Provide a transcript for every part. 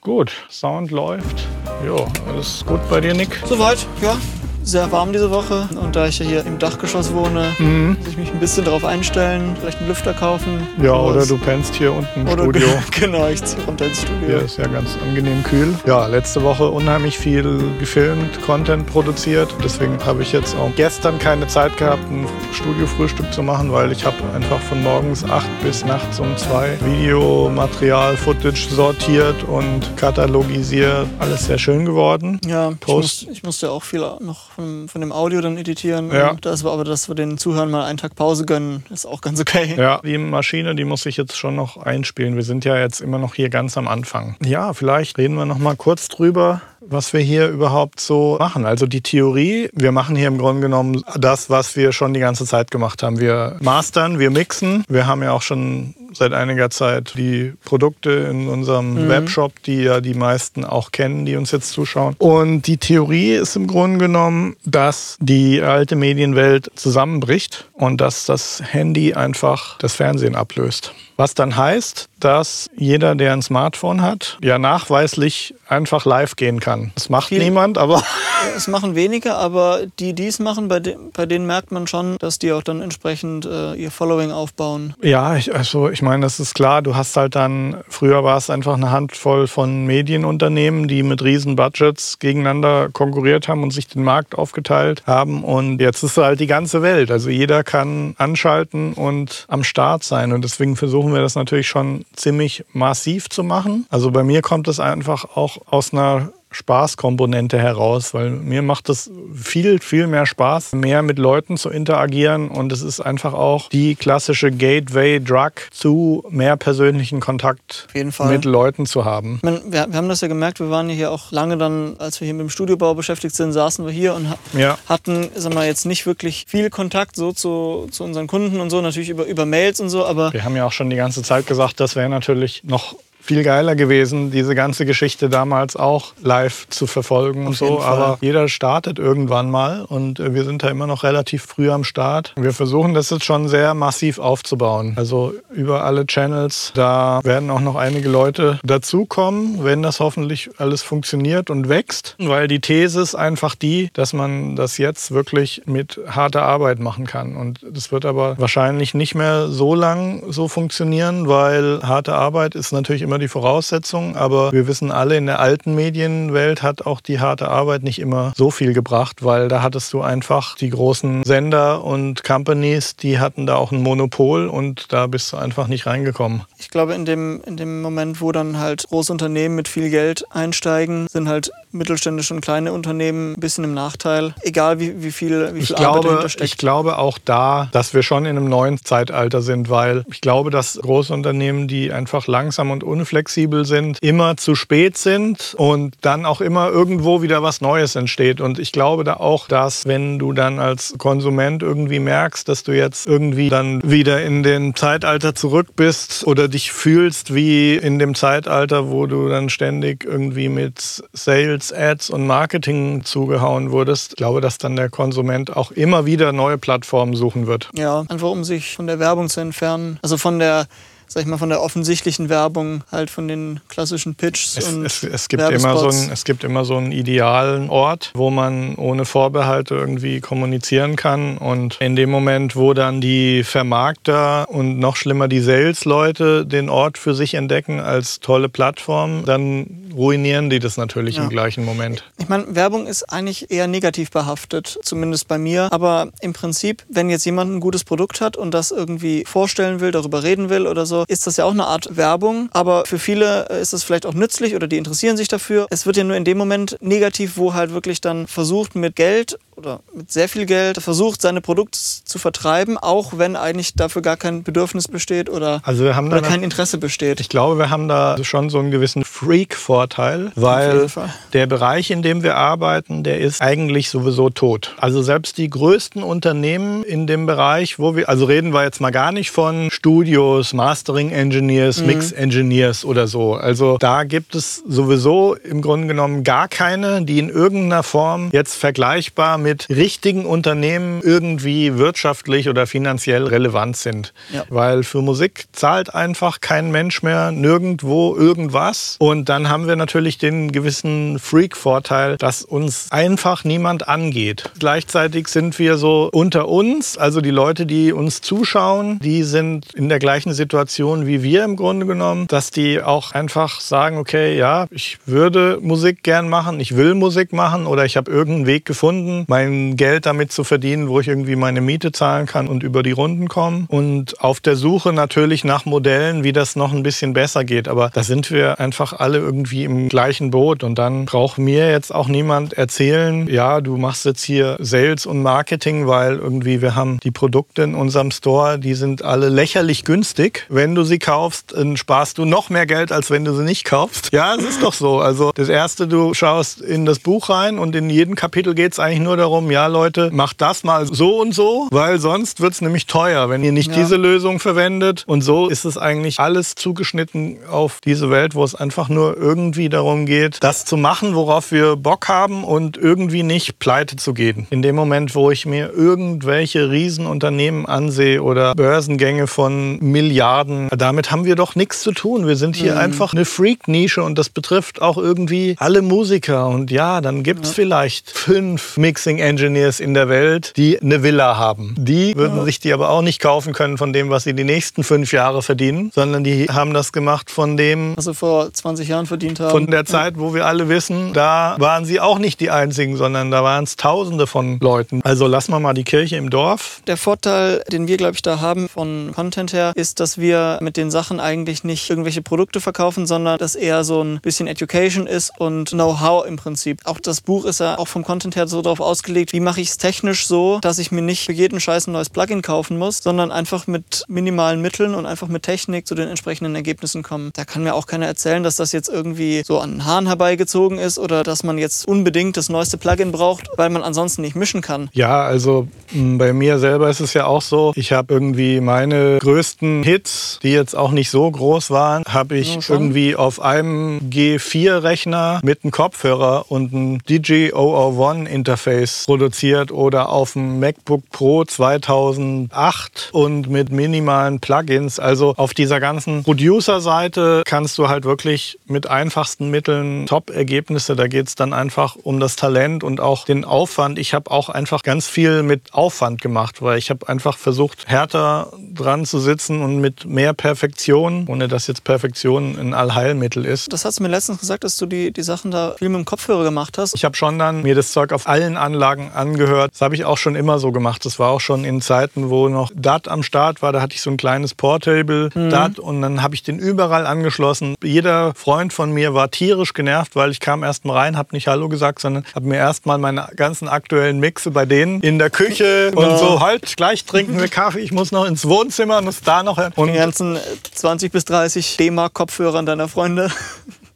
Gut, Sound läuft. Jo, alles gut bei dir, Nick? Soweit, ja sehr warm diese Woche. Und da ich ja hier im Dachgeschoss wohne, mhm. muss ich mich ein bisschen darauf einstellen, vielleicht einen Lüfter kaufen. Ja, oder du pennst hier unten im oder Studio. genau, ich ziehe runter ins Studio. Hier ist ja ganz angenehm kühl. Ja, letzte Woche unheimlich viel gefilmt, Content produziert. Deswegen habe ich jetzt auch gestern keine Zeit gehabt, ein Studiofrühstück zu machen, weil ich habe einfach von morgens acht bis nachts um zwei Videomaterial, Footage sortiert und katalogisiert. Alles sehr schön geworden. Ja, Post. Ich, muss, ich musste auch viel noch von, von dem Audio dann editieren. Ja. das war aber, dass wir den Zuhörern mal einen Tag Pause gönnen, ist auch ganz okay. Ja, die Maschine, die muss ich jetzt schon noch einspielen. Wir sind ja jetzt immer noch hier ganz am Anfang. Ja, vielleicht reden wir noch mal kurz drüber, was wir hier überhaupt so machen. Also die Theorie, wir machen hier im Grunde genommen das, was wir schon die ganze Zeit gemacht haben. Wir mastern, wir mixen. Wir haben ja auch schon seit einiger Zeit die Produkte in unserem mhm. Webshop, die ja die meisten auch kennen, die uns jetzt zuschauen. Und die Theorie ist im Grunde genommen, dass die alte Medienwelt zusammenbricht und dass das Handy einfach das Fernsehen ablöst. Was dann heißt, dass jeder, der ein Smartphone hat, ja nachweislich einfach live gehen kann. Das macht Viel, niemand, aber. Es machen wenige, aber die, die es machen, bei, de, bei denen merkt man schon, dass die auch dann entsprechend äh, ihr Following aufbauen. Ja, ich, also ich meine, das ist klar. Du hast halt dann, früher war es einfach eine Handvoll von Medienunternehmen, die mit riesen Budgets gegeneinander konkurriert haben und sich den Markt aufgeteilt haben. Und jetzt ist halt die ganze Welt. Also jeder kann anschalten und am Start sein. Und deswegen versuchen wir das natürlich schon ziemlich massiv zu machen. Also bei mir kommt es einfach auch aus einer Spaßkomponente heraus, weil mir macht es viel, viel mehr Spaß, mehr mit Leuten zu interagieren und es ist einfach auch die klassische Gateway-Drug zu mehr persönlichen Kontakt mit Leuten zu haben. Meine, wir, wir, haben das ja gemerkt, wir waren hier auch lange dann, als wir hier mit dem Studiobau beschäftigt sind, saßen wir hier und ja. hatten, sagen wir jetzt nicht wirklich viel Kontakt so zu, zu unseren Kunden und so, natürlich über, über Mails und so, aber... Wir haben ja auch schon die ganze Zeit gesagt, das wäre natürlich noch viel geiler gewesen, diese ganze Geschichte damals auch live zu verfolgen und so. Aber jeder startet irgendwann mal und äh, wir sind da immer noch relativ früh am Start. Wir versuchen das jetzt schon sehr massiv aufzubauen. Also über alle Channels, da werden auch noch einige Leute dazukommen, wenn das hoffentlich alles funktioniert und wächst. Weil die These ist einfach die, dass man das jetzt wirklich mit harter Arbeit machen kann. Und das wird aber wahrscheinlich nicht mehr so lang so funktionieren, weil harte Arbeit ist natürlich immer die Voraussetzung, aber wir wissen alle, in der alten Medienwelt hat auch die harte Arbeit nicht immer so viel gebracht, weil da hattest du einfach die großen Sender und Companies, die hatten da auch ein Monopol und da bist du einfach nicht reingekommen. Ich glaube, in dem, in dem Moment, wo dann halt große Unternehmen mit viel Geld einsteigen, sind halt mittelständische und kleine Unternehmen ein bisschen im Nachteil, egal wie, wie viel, wie viel ich Arbeit glaube, steckt. Ich glaube auch da, dass wir schon in einem neuen Zeitalter sind, weil ich glaube, dass große Unternehmen, die einfach langsam und un unflexibel sind, immer zu spät sind und dann auch immer irgendwo wieder was Neues entsteht. Und ich glaube da auch, dass wenn du dann als Konsument irgendwie merkst, dass du jetzt irgendwie dann wieder in den Zeitalter zurück bist oder dich fühlst wie in dem Zeitalter, wo du dann ständig irgendwie mit Sales, Ads und Marketing zugehauen wurdest, ich glaube, dass dann der Konsument auch immer wieder neue Plattformen suchen wird. Ja, einfach um sich von der Werbung zu entfernen. Also von der sag ich mal, von der offensichtlichen Werbung, halt von den klassischen Pitches. Es, und es, es, gibt immer so ein, es gibt immer so einen idealen Ort, wo man ohne Vorbehalte irgendwie kommunizieren kann. Und in dem Moment, wo dann die Vermarkter und noch schlimmer die Sales-Leute den Ort für sich entdecken als tolle Plattform, dann ruinieren die das natürlich ja. im gleichen Moment. Ich meine, Werbung ist eigentlich eher negativ behaftet, zumindest bei mir. Aber im Prinzip, wenn jetzt jemand ein gutes Produkt hat und das irgendwie vorstellen will, darüber reden will oder so, ist das ja auch eine Art Werbung. Aber für viele äh, ist das vielleicht auch nützlich oder die interessieren sich dafür. Es wird ja nur in dem Moment negativ, wo halt wirklich dann versucht mit Geld oder mit sehr viel Geld versucht, seine Produkte zu vertreiben, auch wenn eigentlich dafür gar kein Bedürfnis besteht oder, also wir haben oder kein Interesse besteht. Ich glaube, wir haben da schon so einen gewissen Freak-Vorteil, weil der Bereich, in dem wir arbeiten, der ist eigentlich sowieso tot. Also selbst die größten Unternehmen in dem Bereich, wo wir, also reden wir jetzt mal gar nicht von Studios, Mastering Engineers, mhm. Mix Engineers oder so. Also da gibt es sowieso im Grunde genommen gar keine, die in irgendeiner Form jetzt vergleichbar mit mit richtigen Unternehmen irgendwie wirtschaftlich oder finanziell relevant sind. Ja. Weil für Musik zahlt einfach kein Mensch mehr nirgendwo irgendwas. Und dann haben wir natürlich den gewissen Freak-Vorteil, dass uns einfach niemand angeht. Gleichzeitig sind wir so unter uns, also die Leute, die uns zuschauen, die sind in der gleichen Situation wie wir im Grunde genommen, dass die auch einfach sagen, okay, ja, ich würde Musik gern machen, ich will Musik machen oder ich habe irgendeinen Weg gefunden, mein Geld damit zu verdienen, wo ich irgendwie meine Miete zahlen kann und über die Runden komme. Und auf der Suche natürlich nach Modellen, wie das noch ein bisschen besser geht. Aber da sind wir einfach alle irgendwie im gleichen Boot. Und dann braucht mir jetzt auch niemand erzählen, ja, du machst jetzt hier Sales und Marketing, weil irgendwie wir haben die Produkte in unserem Store, die sind alle lächerlich günstig. Wenn du sie kaufst, dann sparst du noch mehr Geld, als wenn du sie nicht kaufst. Ja, es ist doch so. Also das Erste, du schaust in das Buch rein und in jedem Kapitel geht es eigentlich nur darum, ja Leute, macht das mal so und so, weil sonst wird es nämlich teuer, wenn ihr nicht ja. diese Lösung verwendet. Und so ist es eigentlich alles zugeschnitten auf diese Welt, wo es einfach nur irgendwie darum geht, das zu machen, worauf wir Bock haben und irgendwie nicht pleite zu gehen. In dem Moment, wo ich mir irgendwelche Riesenunternehmen ansehe oder Börsengänge von Milliarden, damit haben wir doch nichts zu tun. Wir sind hier mhm. einfach eine Freak-Nische und das betrifft auch irgendwie alle Musiker. Und ja, dann gibt es ja. vielleicht fünf Mixing-Engineers in der Welt, die eine Villa haben. Die würden sich die aber auch nicht kaufen können von dem, was sie die nächsten fünf Jahre verdienen, sondern die haben das gemacht von dem, was sie vor 20 Jahren verdient haben. Von der Zeit, wo wir alle wissen, da waren sie auch nicht die Einzigen, sondern da waren es Tausende von Leuten. Also lassen wir mal die Kirche im Dorf. Der Vorteil, den wir, glaube ich, da haben von Content her, ist, dass wir mit den Sachen eigentlich nicht irgendwelche Produkte verkaufen, sondern dass eher so ein bisschen Education ist und Know-how im Prinzip. Auch das Buch ist ja auch vom Content her so darauf ausgelegt, wie mache ich es technisch so, dass ich mir nicht für jeden Scheiß ein neues Plugin kaufen muss, sondern einfach mit minimalen Mitteln und einfach mit Technik zu den entsprechenden Ergebnissen kommen. Da kann mir auch keiner erzählen, dass das jetzt irgendwie so an den Haaren herbeigezogen ist oder dass man jetzt unbedingt das neueste Plugin braucht, weil man ansonsten nicht mischen kann. Ja, also bei mir selber ist es ja auch so, ich habe irgendwie meine größten Hits, die jetzt auch nicht so groß waren, habe ich ja, irgendwie auf einem G4-Rechner mit einem Kopfhörer und einem DJ001-Interface produziert oder auf dem MacBook Pro 2008 und mit minimalen Plugins. Also auf dieser ganzen Producer-Seite kannst du halt wirklich mit einfachsten Mitteln Top-Ergebnisse. Da geht es dann einfach um das Talent und auch den Aufwand. Ich habe auch einfach ganz viel mit Aufwand gemacht, weil ich habe einfach versucht, härter dran zu sitzen und mit mehr Perfektion, ohne dass jetzt Perfektion ein Allheilmittel ist. Das hast du mir letztens gesagt, dass du die, die Sachen da viel mit dem Kopfhörer gemacht hast. Ich habe schon dann mir das Zeug auf allen Anlagen angehört. Das habe ich auch schon immer so gemacht. Das war auch schon in Zeiten, wo noch DAT am Start war. Da hatte ich so ein kleines Portable mhm. DAT und dann habe ich den überall angeschlossen. Jeder Freund von mir war tierisch genervt, weil ich kam erst mal rein, habe nicht Hallo gesagt, sondern habe mir erst mal meine ganzen aktuellen Mixe bei denen in der Küche und so halt gleich trinken wir Kaffee. Ich muss noch ins Wohnzimmer, muss da noch und die ganzen 20 bis 30 D-Mark Kopfhörern deiner Freunde.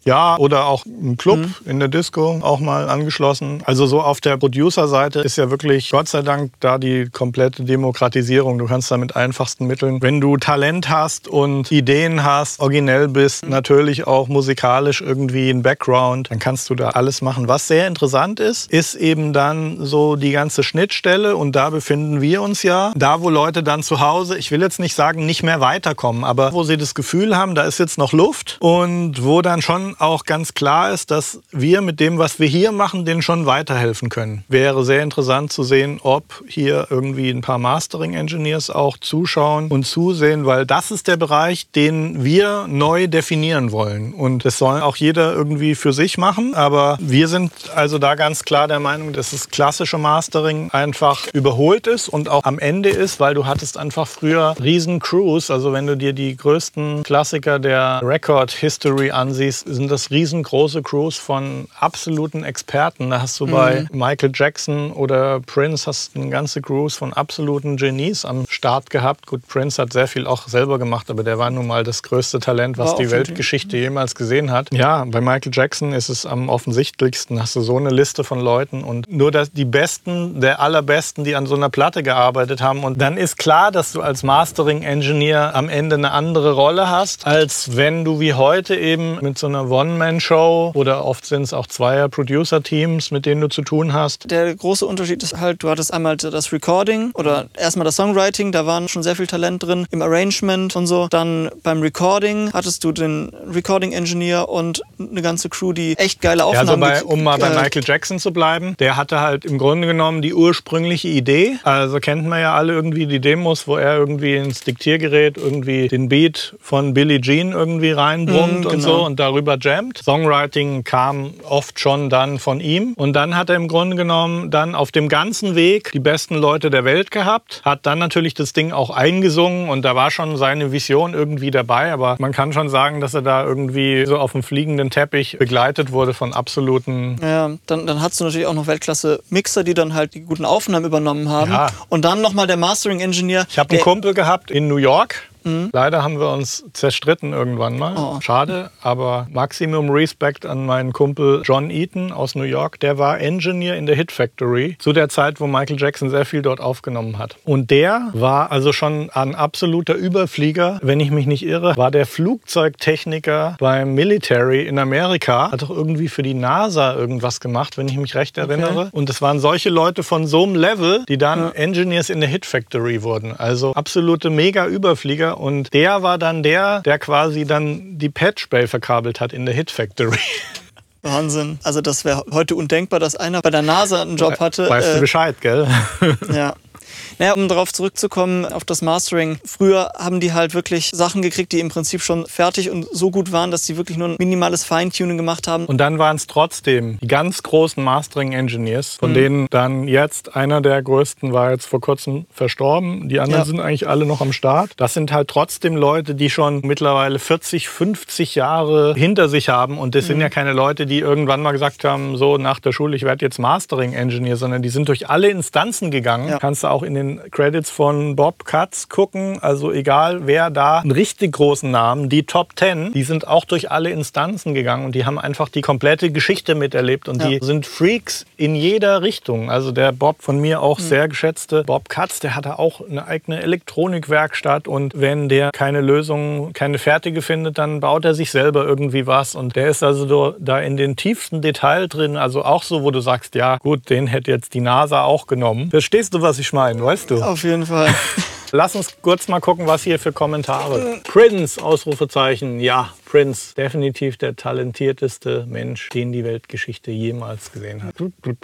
Ja, oder auch im Club mhm. in der Disco auch mal angeschlossen. Also so auf der Producer-Seite ist ja wirklich Gott sei Dank da die komplette Demokratisierung. Du kannst da mit einfachsten Mitteln, wenn du Talent hast und Ideen hast, originell bist, mhm. natürlich auch musikalisch irgendwie ein Background, dann kannst du da alles machen. Was sehr interessant ist, ist eben dann so die ganze Schnittstelle und da befinden wir uns ja. Da, wo Leute dann zu Hause, ich will jetzt nicht sagen, nicht mehr weiterkommen, aber wo sie das Gefühl haben, da ist jetzt noch Luft und wo dann schon auch ganz klar ist, dass wir mit dem, was wir hier machen, denen schon weiterhelfen können. Wäre sehr interessant zu sehen, ob hier irgendwie ein paar Mastering-Engineers auch zuschauen und zusehen, weil das ist der Bereich, den wir neu definieren wollen. Und das soll auch jeder irgendwie für sich machen. Aber wir sind also da ganz klar der Meinung, dass das klassische Mastering einfach überholt ist und auch am Ende ist, weil du hattest einfach früher riesen Crews. Also wenn du dir die größten Klassiker der Record History ansiehst, sind sind das riesengroße Crews von absoluten Experten. Da hast du mhm. bei Michael Jackson oder Prince hast eine ganze Crews von absoluten Genies am Start gehabt. Gut, Prince hat sehr viel auch selber gemacht, aber der war nun mal das größte Talent, was war die Weltgeschichte jemals gesehen hat. Ja, bei Michael Jackson ist es am offensichtlichsten. Hast du so eine Liste von Leuten und nur das, die Besten der allerbesten, die an so einer Platte gearbeitet haben. Und dann ist klar, dass du als Mastering Engineer am Ende eine andere Rolle hast, als wenn du wie heute eben mit so einer One-Man-Show oder oft sind es auch zweier Producer-Teams, mit denen du zu tun hast. Der große Unterschied ist halt, du hattest einmal das Recording oder erstmal das Songwriting, da waren schon sehr viel Talent drin, im Arrangement und so. Dann beim Recording hattest du den Recording-Engineer und eine ganze Crew, die echt geile Aufnahmen... Ja, also bei, um mal bei Michael Jackson zu bleiben, der hatte halt im Grunde genommen die ursprüngliche Idee. Also kennt man ja alle irgendwie die Demos, wo er irgendwie ins Diktiergerät irgendwie den Beat von Billie Jean irgendwie reinbrummt mm, genau. und so und darüber jammt. Songwriting kam oft schon dann von ihm und dann hat er im Grunde genommen dann auf dem ganzen Weg die besten Leute der Welt gehabt, hat dann natürlich das Ding auch eingesungen und da war schon seine Vision irgendwie dabei, aber man kann schon sagen, dass er da irgendwie so auf dem fliegenden Teppich begleitet wurde von absoluten... Ja, dann, dann hast du natürlich auch noch Weltklasse-Mixer, die dann halt die guten Aufnahmen übernommen haben ja. und dann nochmal der Mastering-Engineer. Ich habe einen Kumpel gehabt in New York, Mhm. Leider haben wir uns zerstritten irgendwann mal. Oh. Schade, aber Maximum Respect an meinen Kumpel John Eaton aus New York. Der war Engineer in der Hit Factory zu der Zeit, wo Michael Jackson sehr viel dort aufgenommen hat. Und der war also schon ein absoluter Überflieger. Wenn ich mich nicht irre, war der Flugzeugtechniker beim Military in Amerika. Hat doch irgendwie für die NASA irgendwas gemacht, wenn ich mich recht erinnere. Okay. Und es waren solche Leute von so einem Level, die dann ja. Engineers in der Hit Factory wurden. Also absolute Mega-Überflieger und der war dann der, der quasi dann die Patch Bay verkabelt hat in der Hit Factory. Wahnsinn. Also das wäre heute undenkbar, dass einer bei der NASA einen Job hatte. Weißt du äh, Bescheid, gell? ja. Naja, um darauf zurückzukommen, auf das Mastering. Früher haben die halt wirklich Sachen gekriegt, die im Prinzip schon fertig und so gut waren, dass sie wirklich nur ein minimales Feintuning gemacht haben. Und dann waren es trotzdem die ganz großen Mastering-Engineers, von mhm. denen dann jetzt einer der größten war jetzt vor kurzem verstorben. Die anderen ja. sind eigentlich alle noch am Start. Das sind halt trotzdem Leute, die schon mittlerweile 40, 50 Jahre hinter sich haben. Und das mhm. sind ja keine Leute, die irgendwann mal gesagt haben, so nach der Schule, ich werde jetzt Mastering-Engineer, sondern die sind durch alle Instanzen gegangen. Ja. Kannst du auch in den den Credits von Bob Katz gucken, also egal wer da einen richtig großen Namen, die Top 10, die sind auch durch alle Instanzen gegangen und die haben einfach die komplette Geschichte miterlebt und ja. die sind Freaks in jeder Richtung. Also der Bob von mir auch mhm. sehr geschätzte Bob Katz, der hatte auch eine eigene Elektronikwerkstatt und wenn der keine Lösung, keine fertige findet, dann baut er sich selber irgendwie was und der ist also da in den tiefsten Detail drin, also auch so, wo du sagst, ja gut, den hätte jetzt die NASA auch genommen. Verstehst du, was ich meine? Weißt du. Auf jeden Fall. Lass uns kurz mal gucken, was hier für Kommentare. Prince, Ausrufezeichen. Ja, Prince, definitiv der talentierteste Mensch, den die Weltgeschichte jemals gesehen hat.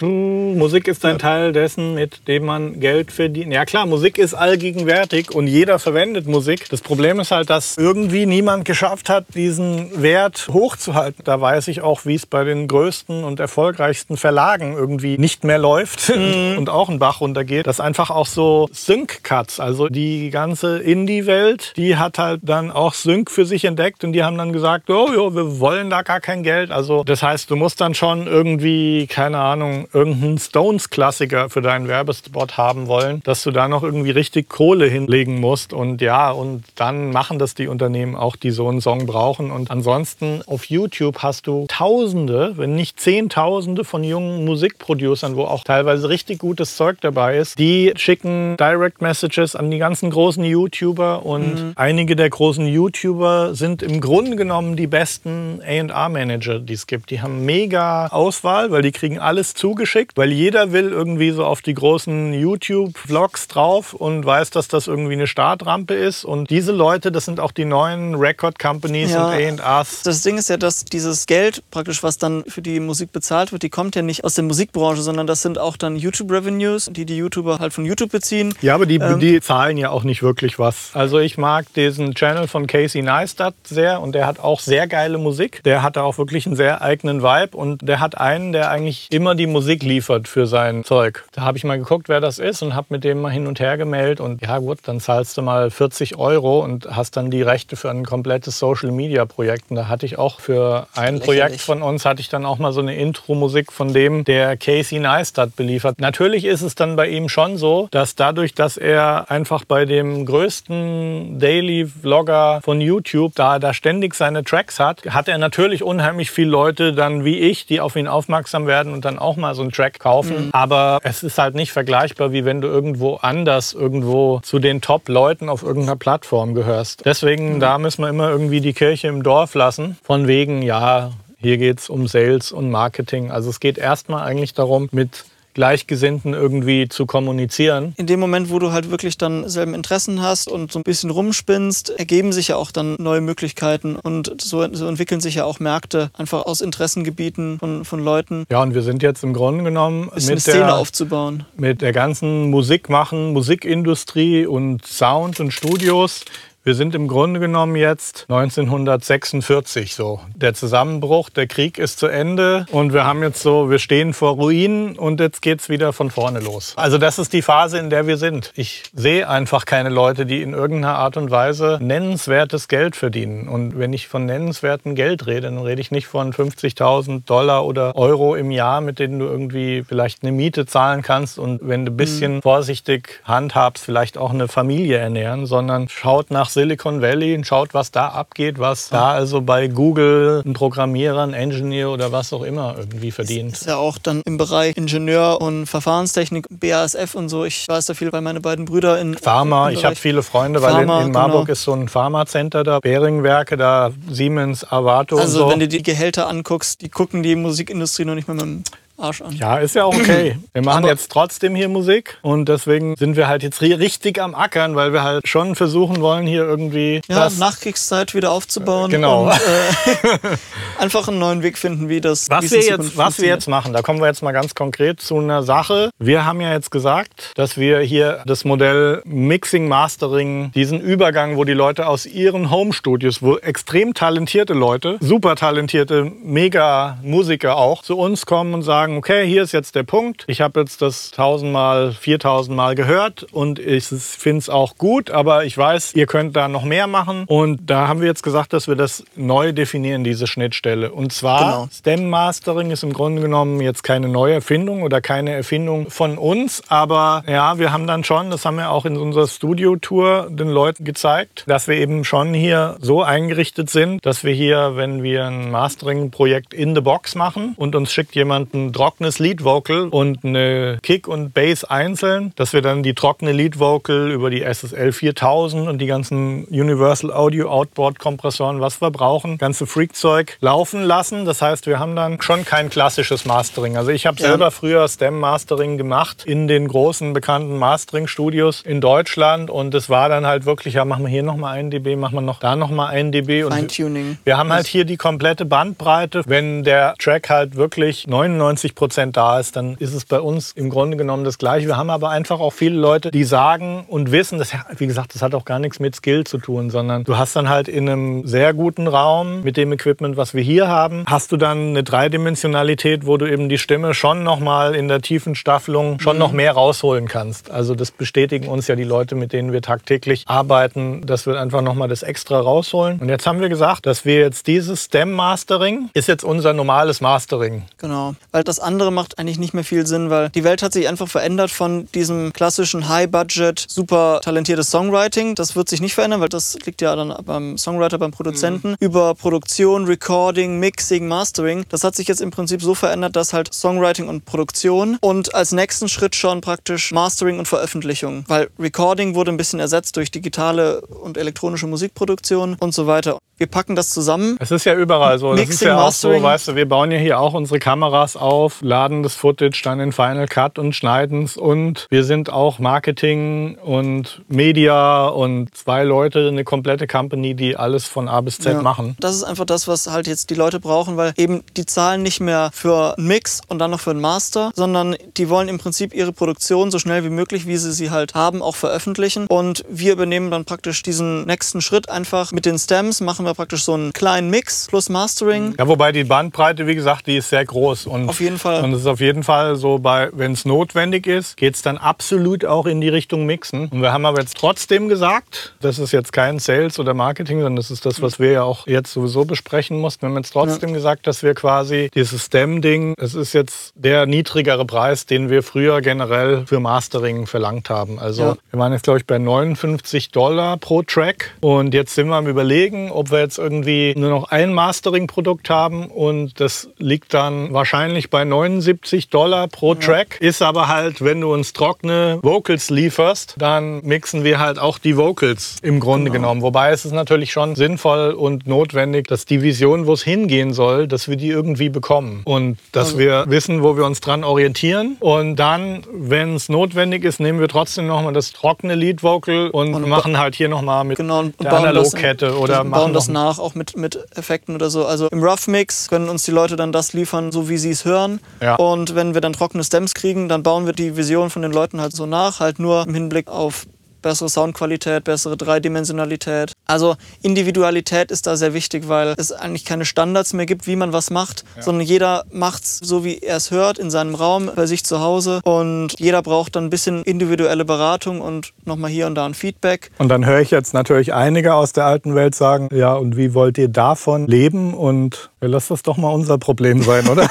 Musik ist ein Teil dessen, mit dem man Geld verdient. Ja klar, Musik ist allgegenwärtig und jeder verwendet Musik. Das Problem ist halt, dass irgendwie niemand geschafft hat, diesen Wert hochzuhalten. Da weiß ich auch, wie es bei den größten und erfolgreichsten Verlagen irgendwie nicht mehr läuft mhm. und auch ein Bach runtergeht. Dass einfach auch so Sync-Cuts, also die ganze Indie-Welt, die hat halt dann auch Sync für sich entdeckt und die haben dann gesagt, gesagt, oh, jo, wir wollen da gar kein Geld. Also das heißt, du musst dann schon irgendwie, keine Ahnung, irgendeinen Stones-Klassiker für deinen Werbespot haben wollen, dass du da noch irgendwie richtig Kohle hinlegen musst. Und ja, und dann machen das die Unternehmen auch, die so einen Song brauchen. Und ansonsten auf YouTube hast du Tausende, wenn nicht Zehntausende von jungen Musikproducern, wo auch teilweise richtig gutes Zeug dabei ist. Die schicken Direct Messages an die ganzen großen YouTuber und mhm. einige der großen YouTuber sind im Grunde genommen genommen die besten A&R-Manager, die es gibt. Die haben mega Auswahl, weil die kriegen alles zugeschickt, weil jeder will irgendwie so auf die großen YouTube-Vlogs drauf und weiß, dass das irgendwie eine Startrampe ist. Und diese Leute, das sind auch die neuen Record-Companies ja, und A&Rs. Das Ding ist ja, dass dieses Geld praktisch, was dann für die Musik bezahlt wird, die kommt ja nicht aus der Musikbranche, sondern das sind auch dann YouTube-Revenues, die die YouTuber halt von YouTube beziehen. Ja, aber die, ähm, die zahlen ja auch nicht wirklich was. Also ich mag diesen Channel von Casey Neistat sehr und der hat auch sehr geile Musik. Der hat auch wirklich einen sehr eigenen Vibe und der hat einen, der eigentlich immer die Musik liefert für sein Zeug. Da habe ich mal geguckt, wer das ist und habe mit dem mal hin und her gemeldet und ja gut, dann zahlst du mal 40 Euro und hast dann die Rechte für ein komplettes Social Media Projekt. Und da hatte ich auch für ein Lächerlich. Projekt von uns hatte ich dann auch mal so eine Intro-Musik von dem, der Casey Neistat beliefert. Natürlich ist es dann bei ihm schon so, dass dadurch, dass er einfach bei dem größten Daily Vlogger von YouTube da, da ständig seine Tracks hat, hat er natürlich unheimlich viele Leute dann wie ich, die auf ihn aufmerksam werden und dann auch mal so einen Track kaufen. Mhm. Aber es ist halt nicht vergleichbar, wie wenn du irgendwo anders, irgendwo zu den Top-Leuten auf irgendeiner Plattform gehörst. Deswegen, mhm. da müssen wir immer irgendwie die Kirche im Dorf lassen. Von wegen, ja, hier geht es um Sales und Marketing. Also es geht erstmal eigentlich darum, mit Gleichgesinnten irgendwie zu kommunizieren. In dem Moment, wo du halt wirklich dann selben Interessen hast und so ein bisschen rumspinnst, ergeben sich ja auch dann neue Möglichkeiten und so, so entwickeln sich ja auch Märkte einfach aus Interessengebieten von, von Leuten. Ja, und wir sind jetzt im Grunde genommen mit eine Szene der, aufzubauen. Mit der ganzen Musikmachen, Musikindustrie und Sound und Studios wir sind im Grunde genommen jetzt 1946 so. Der Zusammenbruch, der Krieg ist zu Ende und wir haben jetzt so, wir stehen vor Ruinen und jetzt geht's wieder von vorne los. Also das ist die Phase, in der wir sind. Ich sehe einfach keine Leute, die in irgendeiner Art und Weise nennenswertes Geld verdienen. Und wenn ich von nennenswertem Geld rede, dann rede ich nicht von 50.000 Dollar oder Euro im Jahr, mit denen du irgendwie vielleicht eine Miete zahlen kannst und wenn du ein bisschen mhm. vorsichtig handhabst, vielleicht auch eine Familie ernähren, sondern schaut nach Silicon Valley und schaut, was da abgeht, was da also bei Google ein Programmierer, ein Engineer oder was auch immer irgendwie verdient. Das ist ja auch dann im Bereich Ingenieur und Verfahrenstechnik, BASF und so. Ich weiß da viel, weil meine beiden Brüder in Pharma. ich habe viele Freunde, weil Pharma, in, in, Marburg genau. ist so ein Pharmacenter da, Beringwerke da, Siemens, Avato. Also und so. wenn du die Gehälter anguckst, die gucken die Musikindustrie noch nicht mal mit dem Arsch an. Ja, ist ja auch okay. Wir machen Aber jetzt trotzdem hier Musik und deswegen sind wir halt jetzt richtig am Ackern, weil wir halt schon versuchen wollen, hier irgendwie. Ja, Nachkriegszeit wieder aufzubauen. Genau. Und, äh, einfach einen neuen Weg finden, wie das. Was, wir jetzt, was wir jetzt machen, da kommen wir jetzt mal ganz konkret zu einer Sache. Wir haben ja jetzt gesagt, dass wir hier das Modell Mixing, Mastering, diesen Übergang, wo die Leute aus ihren Home-Studios, wo extrem talentierte Leute, super talentierte, mega Musiker auch, zu uns kommen und sagen, sagen, okay, hier ist jetzt der Punkt. Ich habe jetzt das tausendmal, viertausendmal gehört und ich finde es auch gut, aber ich weiß, ihr könnt da noch mehr machen. Und da haben wir jetzt gesagt, dass wir das neu definieren, diese Schnittstelle. Und zwar, genau. Stem Mastering ist im Grunde genommen jetzt keine neue Erfindung oder keine Erfindung von uns, aber ja, wir haben dann schon, das haben wir auch in unserer Studio-Tour den Leuten gezeigt, dass wir eben schon hier so eingerichtet sind, dass wir hier, wenn wir ein Mastering-Projekt in the Box machen und uns schickt jemand ein trockenes Lead Vocal und eine Kick und Bass einzeln, dass wir dann die trockene Lead Vocal über die SSL 4000 und die ganzen Universal Audio Outboard Kompressoren, was wir brauchen, ganze Freak-Zeug laufen lassen. Das heißt, wir haben dann schon kein klassisches Mastering. Also ich habe ja. selber früher Stem Mastering gemacht in den großen bekannten Mastering Studios in Deutschland und es war dann halt wirklich, ja, machen wir hier nochmal ein dB, machen wir noch da nochmal ein dB. Feintuning. Wir haben halt hier die komplette Bandbreite. Wenn der Track halt wirklich 99 50 Prozent da ist, dann ist es bei uns im Grunde genommen das Gleiche. Wir haben aber einfach auch viele Leute, die sagen und wissen, dass, wie gesagt, das hat auch gar nichts mit Skill zu tun, sondern du hast dann halt in einem sehr guten Raum mit dem Equipment, was wir hier haben, hast du dann eine Dreidimensionalität, wo du eben die Stimme schon nochmal in der tiefen Staffelung schon mhm. noch mehr rausholen kannst. Also das bestätigen uns ja die Leute, mit denen wir tagtäglich arbeiten, dass wir einfach nochmal das extra rausholen. Und jetzt haben wir gesagt, dass wir jetzt dieses Stem Mastering ist jetzt unser normales Mastering. Genau, weil das andere macht eigentlich nicht mehr viel Sinn, weil die Welt hat sich einfach verändert von diesem klassischen High-Budget, super talentiertes Songwriting. Das wird sich nicht verändern, weil das liegt ja dann beim Songwriter, beim Produzenten. Mhm. Über Produktion, Recording, Mixing, Mastering. Das hat sich jetzt im Prinzip so verändert, dass halt Songwriting und Produktion und als nächsten Schritt schon praktisch Mastering und Veröffentlichung. Weil Recording wurde ein bisschen ersetzt durch digitale und elektronische Musikproduktion und so weiter. Wir packen das zusammen. Es ist ja überall so. Mixing, das ist ja auch Mastering. so, weißt du, wir bauen ja hier auch unsere Kameras auf, laden das Footage dann in Final Cut und schneiden es. Und wir sind auch Marketing und Media und zwei Leute, eine komplette Company, die alles von A bis Z ja. machen. Das ist einfach das, was halt jetzt die Leute brauchen, weil eben die zahlen nicht mehr für einen Mix und dann noch für einen Master, sondern die wollen im Prinzip ihre Produktion so schnell wie möglich, wie sie sie halt haben, auch veröffentlichen. Und wir übernehmen dann praktisch diesen nächsten Schritt einfach mit den Stems, machen wir wir praktisch so einen kleinen Mix plus Mastering. Ja, wobei die Bandbreite, wie gesagt, die ist sehr groß. Und jeden Fall. Und es ist auf jeden Fall so, bei, wenn es notwendig ist, geht es dann absolut auch in die Richtung Mixen. Und wir haben aber jetzt trotzdem gesagt, das ist jetzt kein Sales oder Marketing, sondern das ist das, was wir ja auch jetzt sowieso besprechen mussten. Wir haben jetzt trotzdem ja. gesagt, dass wir quasi dieses STEM-Ding, es ist jetzt der niedrigere Preis, den wir früher generell für Mastering verlangt haben. Also ja. wir waren jetzt, glaube ich, bei 59 Dollar pro Track. Und jetzt sind wir am Überlegen, ob wir jetzt irgendwie nur noch ein Mastering-Produkt haben und das liegt dann wahrscheinlich bei 79 Dollar pro Track. Ist aber halt, wenn du uns trockene Vocals lieferst, dann mixen wir halt auch die Vocals im Grunde genau. genommen. Wobei es ist natürlich schon sinnvoll und notwendig, dass die Vision, wo es hingehen soll, dass wir die irgendwie bekommen. Und dass also. wir wissen, wo wir uns dran orientieren. Und dann, wenn es notwendig ist, nehmen wir trotzdem nochmal das trockene Lead-Vocal und, und, machen halt hier nochmal mit genau, der Analogkette oder bauen das nach, auch mit, mit Effekten oder so. Also im Rough Mix können uns die Leute dann das liefern, so wie sie es hören. Ja. Und wenn wir dann trockene Stems kriegen, dann bauen wir die Vision von den Leuten halt so nach, halt nur im Hinblick auf bessere Soundqualität, bessere Dreidimensionalität. Also Individualität ist da sehr wichtig, weil es eigentlich keine Standards mehr gibt, wie man was macht, ja. sondern jeder macht es so, wie er es hört, in seinem Raum, bei sich zu Hause. Und jeder braucht dann ein bisschen individuelle Beratung und nochmal hier und da ein Feedback. Und dann höre ich jetzt natürlich einige aus der alten Welt sagen, ja, und wie wollt ihr davon leben? Und ja, lass das doch mal unser Problem sein, oder?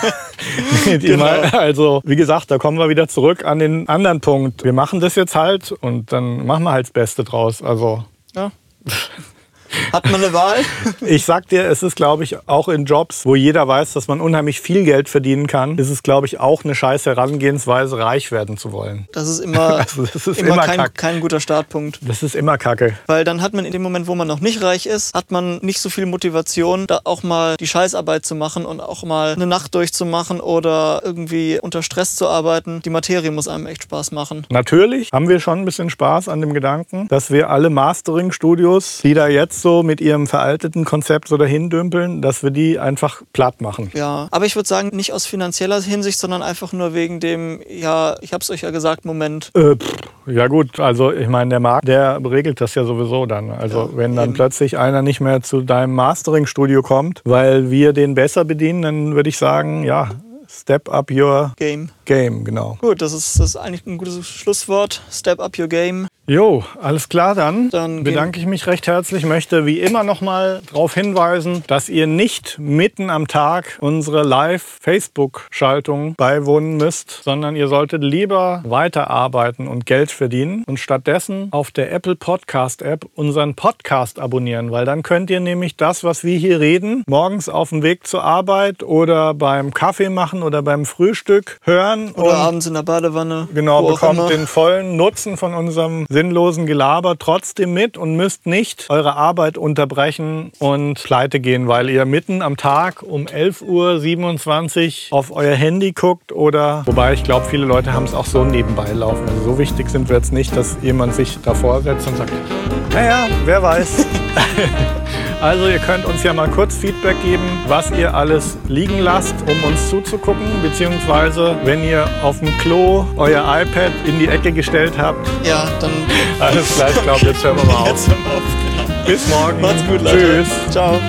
genau. Also, wie gesagt, da kommen wir wieder zurück an den anderen Punkt. Wir machen das jetzt halt und dann machen wir halt das Beste draus. Also. Ja. Hat man eine Wahl? Ich sag dir, es ist, glaube ich, auch in Jobs, wo jeder weiß, dass man unheimlich viel Geld verdienen kann, ist es, glaube ich, auch eine scheiß Herangehensweise, reich werden zu wollen. Das ist immer, also das ist immer, immer kein, kein, guter Startpunkt. Das ist immer Kacke. Weil dann hat man in dem Moment, wo man noch nicht reich ist, hat man nicht so viel Motivation, da auch mal die Scheißarbeit zu machen und auch mal eine Nacht durchzumachen oder irgendwie unter Stress zu arbeiten. Die Materie muss einem echt Spaß machen. Natürlich haben wir schon ein bisschen Spaß an dem Gedanken, dass wir alle Mastering-Studios, die da jetzt so mit ihrem veralteten Konzept so dahin dümpeln, dass wir die einfach platt machen. Ja, aber ich würde sagen, nicht aus finanzieller Hinsicht, sondern einfach nur wegen dem, ja, ich habe es euch ja gesagt, Moment. Äh, pff, ja gut, also ich meine, der Markt, der regelt das ja sowieso dann. Also ja, wenn dann eben. plötzlich einer nicht mehr zu deinem Mastering-Studio kommt, weil wir den besser bedienen, dann würde ich sagen, ja, Step up your game. Game, genau. Gut, das ist, das ist eigentlich ein gutes Schlusswort. Step up your game. Jo, alles klar dann. Dann bedanke ich mich recht herzlich. Möchte wie immer noch mal darauf hinweisen, dass ihr nicht mitten am Tag unsere Live-Facebook-Schaltung beiwohnen müsst, sondern ihr solltet lieber weiterarbeiten und Geld verdienen und stattdessen auf der Apple Podcast App unseren Podcast abonnieren, weil dann könnt ihr nämlich das, was wir hier reden, morgens auf dem Weg zur Arbeit oder beim Kaffee machen oder beim Frühstück hören oder abends in der Badewanne. Genau, bekommt den vollen Nutzen von unserem sinnlosen Gelaber trotzdem mit und müsst nicht eure Arbeit unterbrechen und pleite gehen, weil ihr mitten am Tag um 11.27 Uhr auf euer Handy guckt oder, wobei ich glaube, viele Leute haben es auch so nebenbei laufen. Also so wichtig sind wir jetzt nicht, dass jemand sich davor setzt und sagt, naja, wer weiß. Also ihr könnt uns ja mal kurz Feedback geben, was ihr alles liegen lasst, um uns zuzugucken, beziehungsweise wenn ihr auf dem Klo euer iPad in die Ecke gestellt habt. Ja, dann. Alles klar, ich glaube, jetzt hören wir mal auf. Genau. Bis morgen. Macht's gut, Leute. Tschüss. Ciao.